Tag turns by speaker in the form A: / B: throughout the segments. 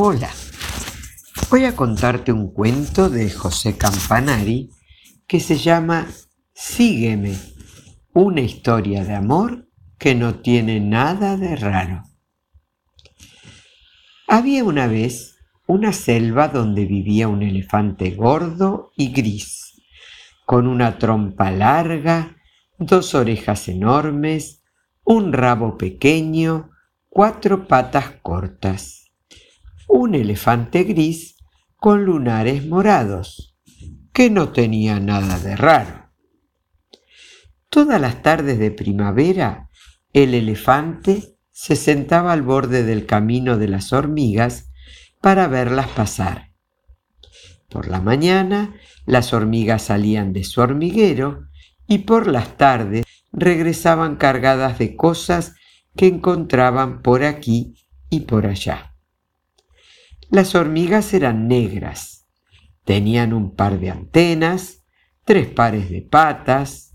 A: Hola, voy a contarte un cuento de José Campanari que se llama Sígueme, una historia de amor que no tiene nada de raro. Había una vez una selva donde vivía un elefante gordo y gris, con una trompa larga, dos orejas enormes, un rabo pequeño, cuatro patas cortas un elefante gris con lunares morados, que no tenía nada de raro. Todas las tardes de primavera, el elefante se sentaba al borde del camino de las hormigas para verlas pasar. Por la mañana, las hormigas salían de su hormiguero y por las tardes regresaban cargadas de cosas que encontraban por aquí y por allá. Las hormigas eran negras. Tenían un par de antenas, tres pares de patas,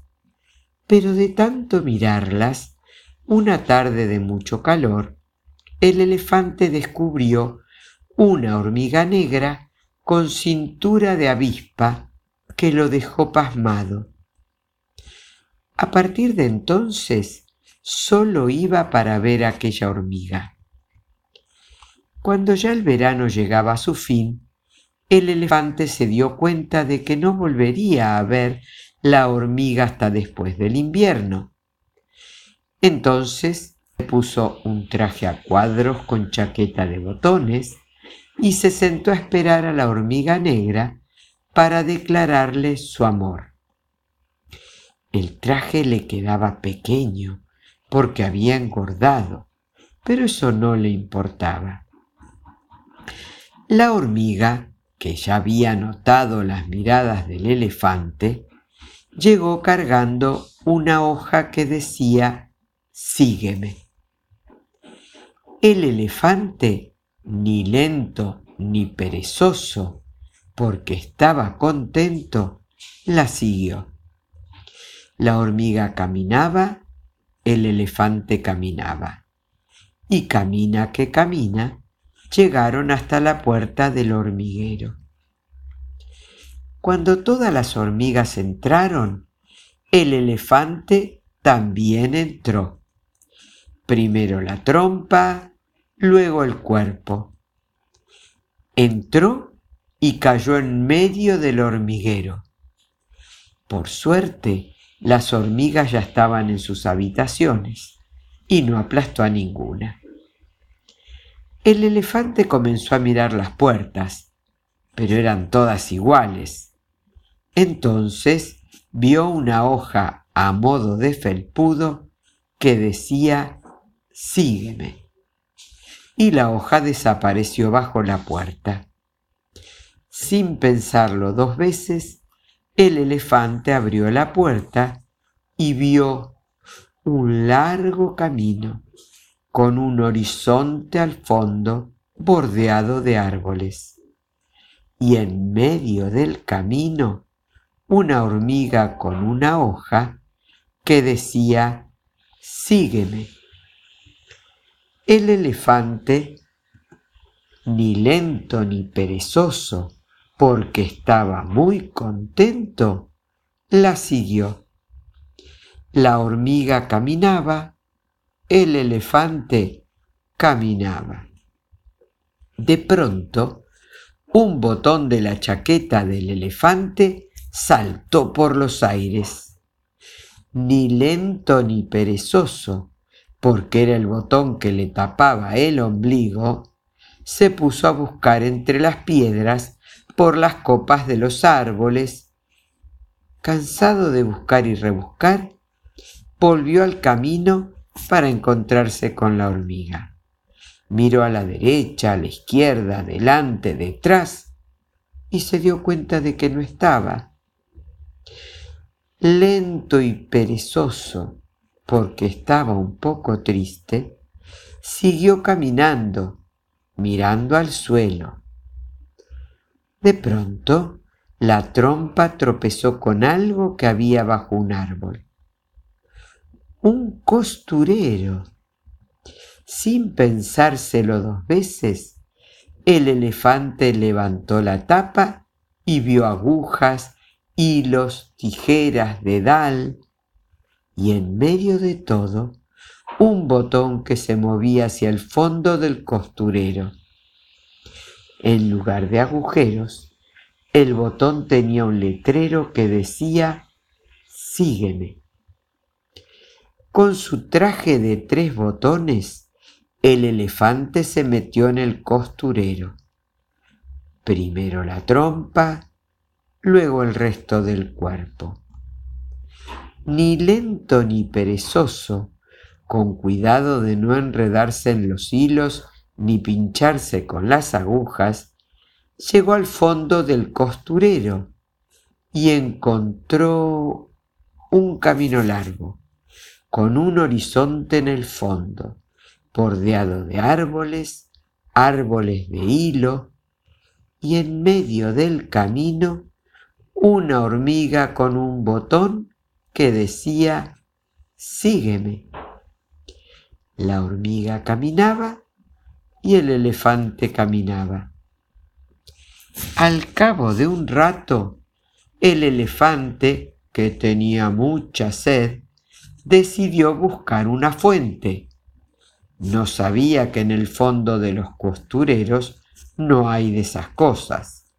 A: pero de tanto mirarlas, una tarde de mucho calor, el elefante descubrió una hormiga negra con cintura de avispa que lo dejó pasmado. A partir de entonces, solo iba para ver aquella hormiga. Cuando ya el verano llegaba a su fin, el elefante se dio cuenta de que no volvería a ver la hormiga hasta después del invierno. Entonces puso un traje a cuadros con chaqueta de botones y se sentó a esperar a la hormiga negra para declararle su amor. El traje le quedaba pequeño porque había engordado, pero eso no le importaba. La hormiga, que ya había notado las miradas del elefante, llegó cargando una hoja que decía Sígueme. El elefante, ni lento ni perezoso, porque estaba contento, la siguió. La hormiga caminaba, el elefante caminaba. Y camina que camina, llegaron hasta la puerta del hormiguero. Cuando todas las hormigas entraron, el elefante también entró. Primero la trompa, luego el cuerpo. Entró y cayó en medio del hormiguero. Por suerte, las hormigas ya estaban en sus habitaciones y no aplastó a ninguna. El elefante comenzó a mirar las puertas, pero eran todas iguales. Entonces vio una hoja a modo de felpudo que decía Sígueme. Y la hoja desapareció bajo la puerta. Sin pensarlo dos veces, el elefante abrió la puerta y vio un largo camino con un horizonte al fondo bordeado de árboles. Y en medio del camino una hormiga con una hoja que decía, sígueme. El elefante, ni lento ni perezoso, porque estaba muy contento, la siguió. La hormiga caminaba el elefante caminaba. De pronto, un botón de la chaqueta del elefante saltó por los aires. Ni lento ni perezoso, porque era el botón que le tapaba el ombligo, se puso a buscar entre las piedras por las copas de los árboles. Cansado de buscar y rebuscar, volvió al camino para encontrarse con la hormiga. Miró a la derecha, a la izquierda, adelante, detrás, y se dio cuenta de que no estaba. Lento y perezoso, porque estaba un poco triste, siguió caminando, mirando al suelo. De pronto, la trompa tropezó con algo que había bajo un árbol un costurero. Sin pensárselo dos veces, el elefante levantó la tapa y vio agujas, hilos, tijeras, dedal, y en medio de todo un botón que se movía hacia el fondo del costurero. En lugar de agujeros, el botón tenía un letrero que decía Sígueme. Con su traje de tres botones, el elefante se metió en el costurero. Primero la trompa, luego el resto del cuerpo. Ni lento ni perezoso, con cuidado de no enredarse en los hilos ni pincharse con las agujas, llegó al fondo del costurero y encontró un camino largo con un horizonte en el fondo, bordeado de árboles, árboles de hilo, y en medio del camino una hormiga con un botón que decía, sígueme. La hormiga caminaba y el elefante caminaba. Al cabo de un rato, el elefante, que tenía mucha sed, decidió buscar una fuente. No sabía que en el fondo de los costureros no hay de esas cosas.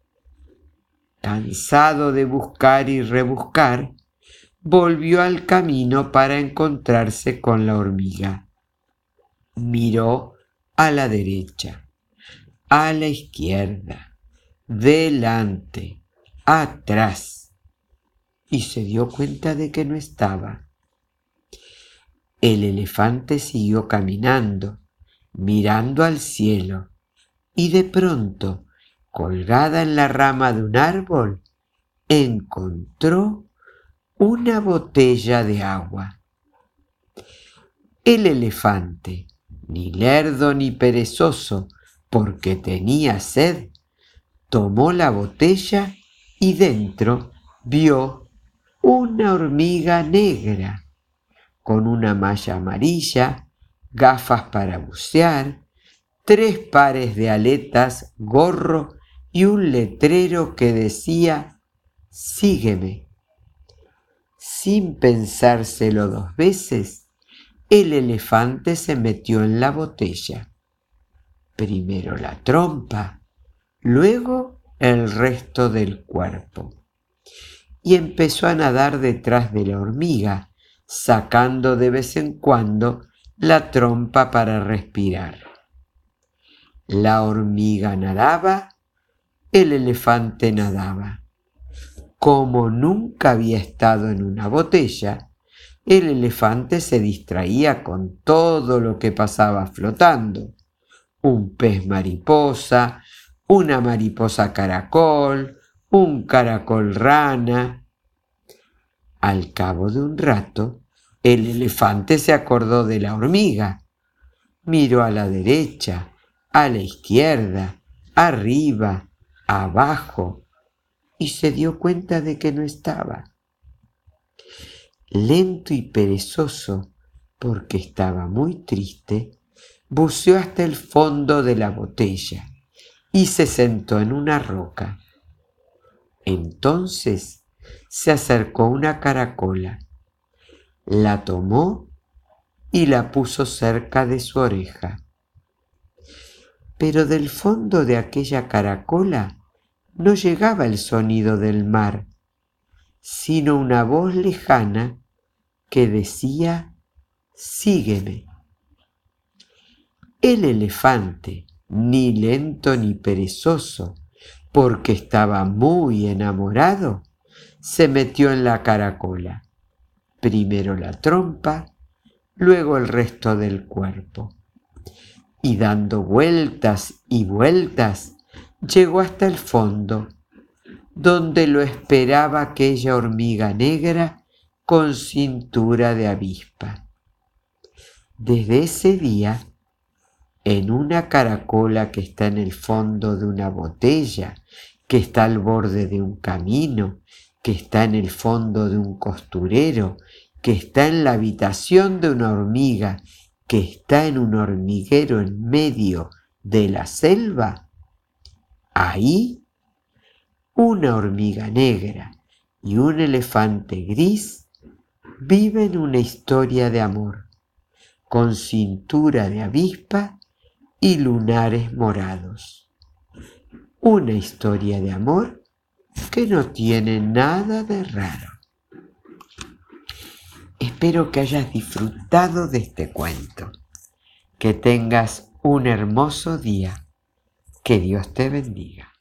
A: Cansado de buscar y rebuscar, volvió al camino para encontrarse con la hormiga. Miró a la derecha, a la izquierda, delante, atrás, y se dio cuenta de que no estaba. El elefante siguió caminando, mirando al cielo, y de pronto, colgada en la rama de un árbol, encontró una botella de agua. El elefante, ni lerdo ni perezoso, porque tenía sed, tomó la botella y dentro vio una hormiga negra con una malla amarilla, gafas para bucear, tres pares de aletas, gorro y un letrero que decía Sígueme. Sin pensárselo dos veces, el elefante se metió en la botella. Primero la trompa, luego el resto del cuerpo. Y empezó a nadar detrás de la hormiga, sacando de vez en cuando la trompa para respirar. La hormiga nadaba, el elefante nadaba. Como nunca había estado en una botella, el elefante se distraía con todo lo que pasaba flotando. Un pez mariposa, una mariposa caracol, un caracol rana, al cabo de un rato, el elefante se acordó de la hormiga. Miró a la derecha, a la izquierda, arriba, abajo, y se dio cuenta de que no estaba. Lento y perezoso, porque estaba muy triste, buceó hasta el fondo de la botella y se sentó en una roca. Entonces se acercó una caracola, la tomó y la puso cerca de su oreja. Pero del fondo de aquella caracola no llegaba el sonido del mar, sino una voz lejana que decía, sígueme. El elefante, ni lento ni perezoso, porque estaba muy enamorado, se metió en la caracola. Primero la trompa, luego el resto del cuerpo. Y dando vueltas y vueltas, llegó hasta el fondo, donde lo esperaba aquella hormiga negra con cintura de avispa. Desde ese día, en una caracola que está en el fondo de una botella, que está al borde de un camino, que está en el fondo de un costurero, que está en la habitación de una hormiga, que está en un hormiguero en medio de la selva, Ahí, una hormiga negra y un elefante gris viven una historia de amor, con cintura de avispa y lunares morados. Una historia de amor que no tiene nada de raro. Espero que hayas disfrutado de este cuento. Que tengas un hermoso día. Que Dios te bendiga.